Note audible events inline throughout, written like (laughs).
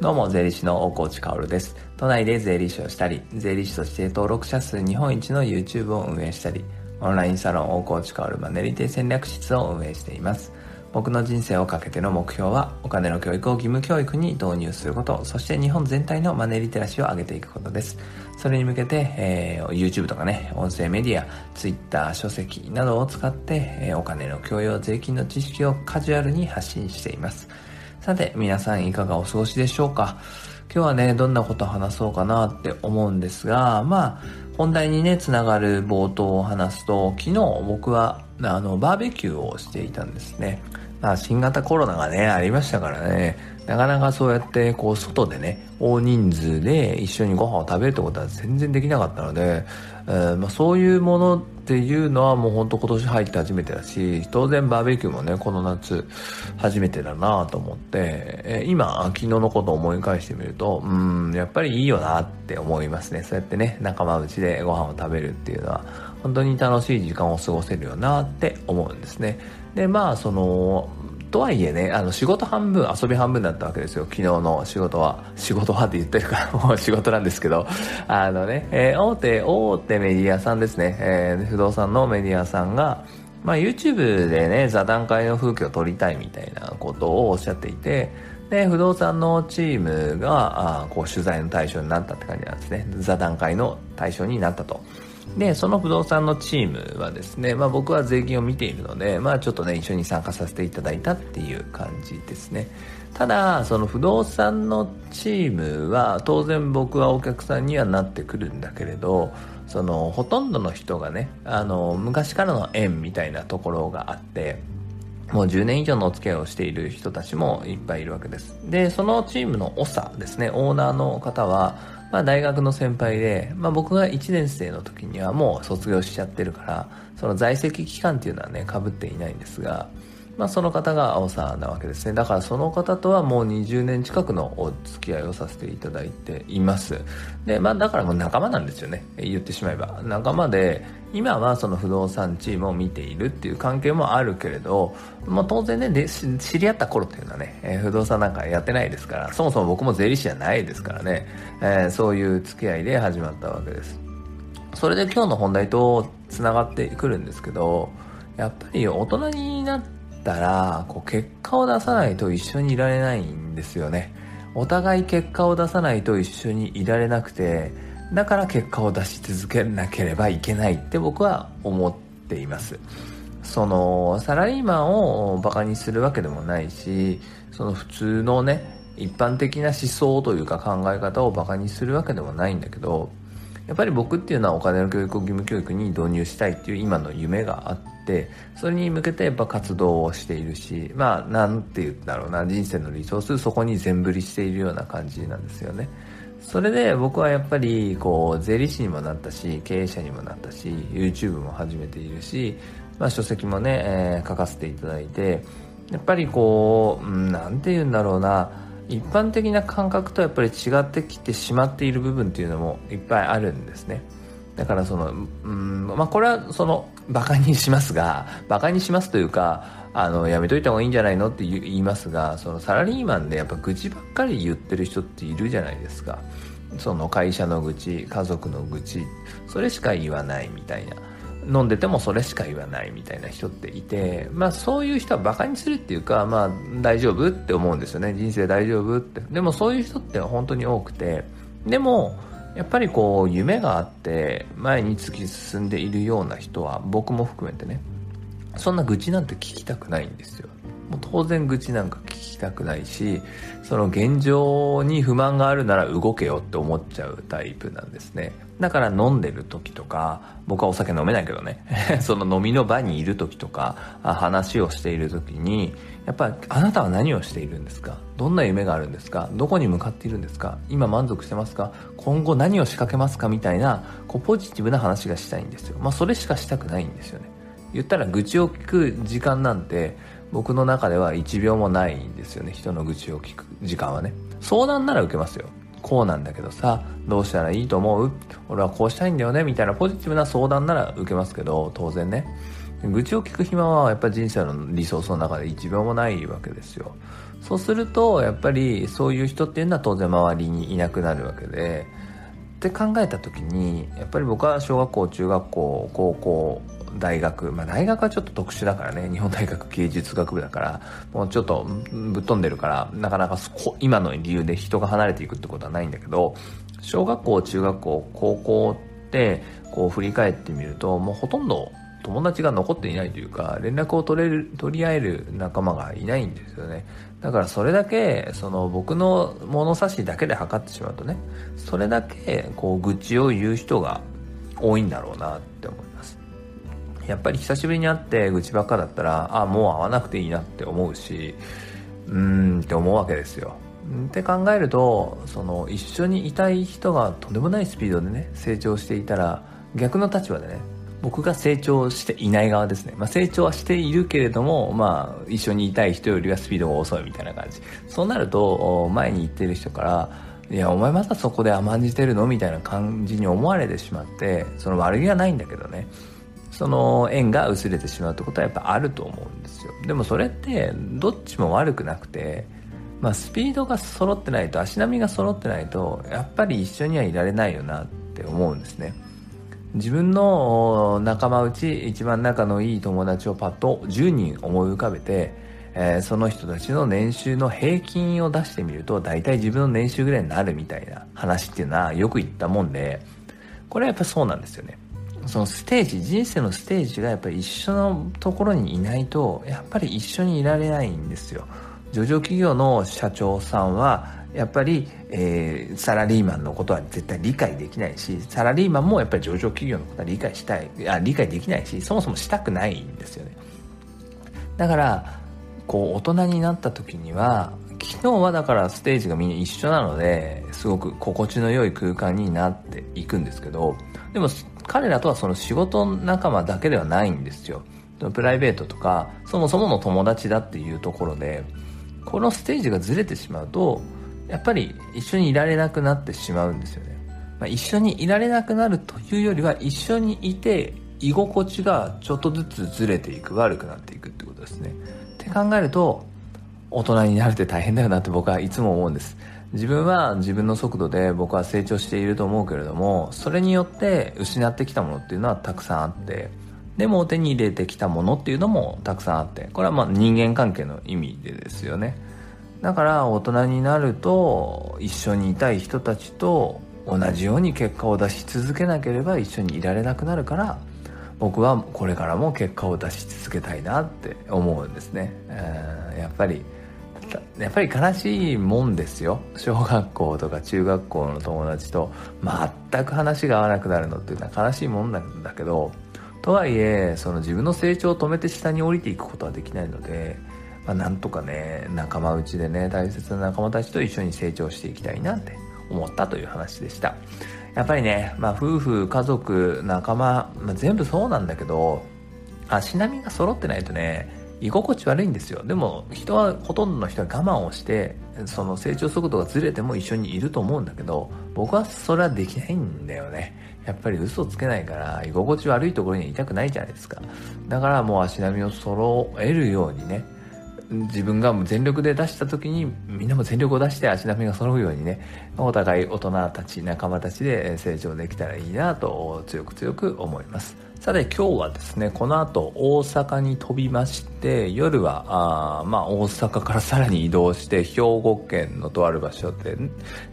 どうも、税理士の大河内薫です。都内で税理士をしたり、税理士として登録者数日本一の YouTube を運営したり、オンラインサロン大河内薫マネリテ戦略室を運営しています。僕の人生をかけての目標は、お金の教育を義務教育に導入すること、そして日本全体のマネリテラシーを上げていくことです。それに向けて、えー、YouTube とかね、音声メディア、Twitter、書籍などを使って、えー、お金の教養、税金の知識をカジュアルに発信しています。さて、皆さんいかがお過ごしでしょうか？今日はね、どんなこと話そうかなって思うんですが、まあ、本題にね、つながる冒頭を話すと、昨日僕は、あの、バーベキューをしていたんですね。まあ、新型コロナがね、ありましたからね、なかなかそうやって、こう、外でね、大人数で一緒にご飯を食べるってことは全然できなかったので、えー、まあ、そういうものっていうのはもうほんと今年入って初めてだし、当然バーベキューもね、この夏初めてだなと思って、えー、今、昨日のことを思い返してみると、うん、やっぱりいいよなって思いますね。そうやってね、仲間内でご飯を食べるっていうのは、本当に楽しい時間を過ごせるよなって思うんですね。で、まあ、その、とはいえね、あの、仕事半分、遊び半分だったわけですよ。昨日の仕事は。仕事はって言ってるから、(laughs) もう仕事なんですけど、あのね、えー、大手、大手メディアさんですね、えー、不動産のメディアさんが、まあ、YouTube でね、座談会の風景を撮りたいみたいなことをおっしゃっていて、で、不動産のチームが、あこう、取材の対象になったって感じなんですね。座談会の対象になったと。で、その不動産のチームはですね、まあ僕は税金を見ているので、まあちょっとね、一緒に参加させていただいたっていう感じですね。ただ、その不動産のチームは、当然僕はお客さんにはなってくるんだけれど、その、ほとんどの人がね、あの、昔からの縁みたいなところがあって、もう10年以上のお付き合いをしている人たちもいっぱいいるわけです。で、そのチームの長ですね、オーナーの方は、まあ大学の先輩で、まあ僕が1年生の時にはもう卒業しちゃってるから、その在籍期間っていうのはね、かぶっていないんですが、まあその方が青さんなわけですね。だからその方とはもう20年近くのお付き合いをさせていただいています。で、まあだからもう仲間なんですよね。言ってしまえば。仲間で、今はその不動産チームを見ているっていう関係もあるけれど、まあ、当然ねで知り合った頃っていうのはね、えー、不動産なんかやってないですからそもそも僕も税理士じゃないですからね、えー、そういう付き合いで始まったわけですそれで今日の本題とつながってくるんですけどやっぱり大人になってたらこう結果を出さないと一緒にいられないんですよね。お互い結果を出さないと一緒にいられなくてだから結果を出し続けなければいけないって僕は思っています。そのサラリーマンをバカにするわけでもないしその普通のね一般的な思想というか考え方をバカにするわけでもないんだけどやっぱり僕っていうのはお金の教育を義務教育に導入したいっていう今の夢があってそれに向けてやっぱ活動をしているしまあなんて言うんだろうな人生のリソースそこに全振りしているような感じなんですよね。それで僕はやっぱりこう税理士にもなったし経営者にもなったし YouTube も始めているし、まあ、書籍もね、えー、書かせていただいてやっぱりこう、うん、なんて言うんだろうな一般的な感覚とやっぱり違ってきてしまっている部分っていうのもいっぱいあるんですねだからその、うん、まあこれはその馬鹿にしますが (laughs) 馬鹿にしますというかあの、やめといた方がいいんじゃないのって言いますが、そのサラリーマンでやっぱ愚痴ばっかり言ってる人っているじゃないですか。その会社の愚痴、家族の愚痴、それしか言わないみたいな。飲んでてもそれしか言わないみたいな人っていて、まあそういう人は馬鹿にするっていうか、まあ大丈夫って思うんですよね。人生大丈夫って。でもそういう人って本当に多くて、でも、やっぱりこう夢があって前に突き進んでいるような人は僕も含めてねそんな愚痴なんて聞きたくないんですよ。もう当然愚痴なんか聞きたくないし、その現状に不満があるなら動けよって思っちゃうタイプなんですね。だから飲んでる時とか、僕はお酒飲めないけどね、(laughs) その飲みの場にいる時とか、話をしている時に、やっぱりあなたは何をしているんですか？どんな夢があるんですか？どこに向かっているんですか？今満足してますか？今後何を仕掛けますか？みたいな、こうポジティブな話がしたいんですよ。まあそれしかしたくないんですよね。言ったら愚痴を聞く時間なんて僕の中では1秒もないんですよね。人の愚痴を聞く時間はね。相談なら受けますよ。こうなんだけどさどうしたらいいと思う？俺はこうしたいんだよね？みたいなポジティブな相談なら受けますけど当然ね。愚痴を聞く暇はやっぱり人生のリソースの中で一秒もないわけですよ。そうするとやっぱりそういう人っていうのは当然周りにいなくなるわけで。って考えた時にやっぱり僕は小学校中学校高校大学。まあ大学はちょっと特殊だからね。日本大学芸術学部だから。もうちょっとぶっ飛んでるから。なかなか今の理由で人が離れていくってことはないんだけど小学校中学校高校ってこう振り返ってみるともうほとんど友達が残っていないというか連絡を取れる取り合える仲間がいないんですよね。だからそれだけその僕の物差しだけで測ってしまうとねそれだけこう愚痴を言う人が多いんだろうなって思いますやっぱり久しぶりに会って愚痴ばっかだったらあもう会わなくていいなって思うしうーんって思うわけですよ。って考えるとその一緒にいたい人がとんでもないスピードでね成長していたら逆の立場でね僕が成長していない側ですね、まあ、成長はしているけれども、まあ、一緒にいたい人よりはスピードが遅いみたいな感じ。そうなると前に行ってる人からいやお前まだそこで甘んじてるの？みたいな感じに思われてしまってその悪気はないんだけどね。その縁が薄れてしまうってことはやっぱあると思うんですよ。でもそれってどっちも悪くなくてまあ、スピードが揃ってないと足並みが揃ってないとやっぱり一緒にはいられないよなって思うんですね。自分の仲間内一番仲のいい友達をパッと10人思い浮かべて、えー、その人たちの年収の平均を出してみると大体自分の年収ぐらいになるみたいな話っていうのはよく言ったもんでこれはやっぱそうなんですよね。そのステージ人生のステージがやっぱり一緒のところにいないとやっぱり一緒にいられないんですよ。上場企業の社長さんはやっぱり、えー、サラリーマンのことは絶対理解できないしサラリーマンもやっぱり上場企業のことは理解したいあ理解できないしそもそもしたくないんですよね。だからこう大人になった時には昨日はだからステージがみんな一緒なのですごく心地の良い空間になっていくんですけどでも彼らとはその仕事仲間だけではないんですよ。プライベートとかそもそもの友達だっていうところでこのステージがずれてしまうとやっぱり一緒にいられなくなってしまうんですよね、まあ、一緒にいられなくなるというよりは一緒にいて居心地がちょっとずつずれていく悪くなっていくってことですね。って考えると大人になるって大変だよなって僕はいつも思うんです。自分は自分の速度で僕は成長していると思うけれどもそれによって失ってきたものっていうのはたくさんあってでも手に入れてきたものっていうのもたくさんあってこれはまあ人間関係の意味でですよね。だから大人になると一緒にいたい人たちと同じように結果を出し続けなければ一緒にいられなくなるから僕はこれからも結果を出し続けたいなって思うんですね、えー、やっぱりやっぱり悲しいもんですよ。小学校とか中学校の友達と。全く話が合わなくなるのっていうのは悲しいもんなんだけど。とはいえその自分の成長を止めて下に降りていくことはできないので、まあ、なんとかね仲間内でね大切な仲間たちと一緒に成長していきたいなって思ったという話でした。やっぱりね、まあ、夫婦家族仲間、まあ、全部そうなんだけど足並みが揃ってないとね居心地悪いんですよ。でも人はほとんどの人は我慢をしてその成長速度がずれても一緒にいると思うんだけど僕はそれはできないんだよね。やっぱり嘘つけないから居心地悪いところにいたくないじゃないですか。だからもう足並みを揃えるようにね自分が全力で出した時にみんなも全力を出して足並みが揃うようにねお互い大人たち仲間たちで成長できたらいいなと強く強く思います。さて今日はですねこの後大阪に飛びまして夜はあまあ大阪から (laughs) さらに移動して兵庫県のとある場所で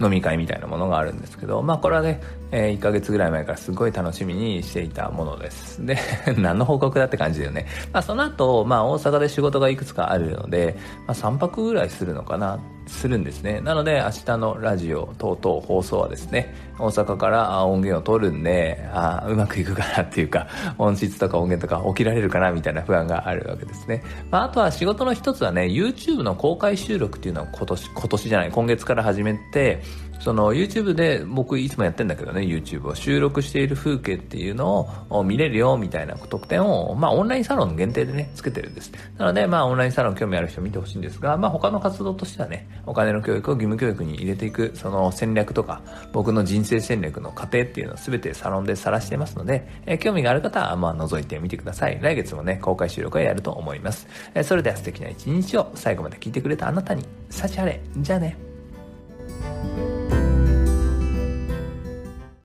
飲み会みたいなものがあるんですけどまあこれはね、えー、1ヶ月ぐらい前からすごい楽しみにしていたものです。で (laughs) 何の報告だって感じだよね。まあその後まあ大阪で仕事がいくつかあるので、まあ、3泊ぐらいするのかな。するんですね。なので明日のラジオ等々放送はですね、大阪から音源を取るんで、あうまくいくかなっていうか、音質とか音源とか起きられるかなみたいな不安があるわけですね。まあ、あとは仕事の一つはね、YouTube の公開収録っていうのを今年、今年じゃない、今月から始めて、その YouTube で僕いつもやってんだけどね、YouTube を収録している風景っていうのを見れるよみたいな特典を、まあオンラインサロン限定でね、つけてるんです。なので、まあオンラインサロン興味ある人見てほしいんですが、まあ他の活動としてはね、お金の教育を義務教育に入れていく、その戦略とか、僕の人生戦略の過程っていうのを全てサロンで晒してますので、え、興味がある方は、まあ覗いてみてください。来月もね、公開収録はやると思います。え、それでは素敵な一日を最後まで聞いてくれたあなたに、幸あれ。じゃあね。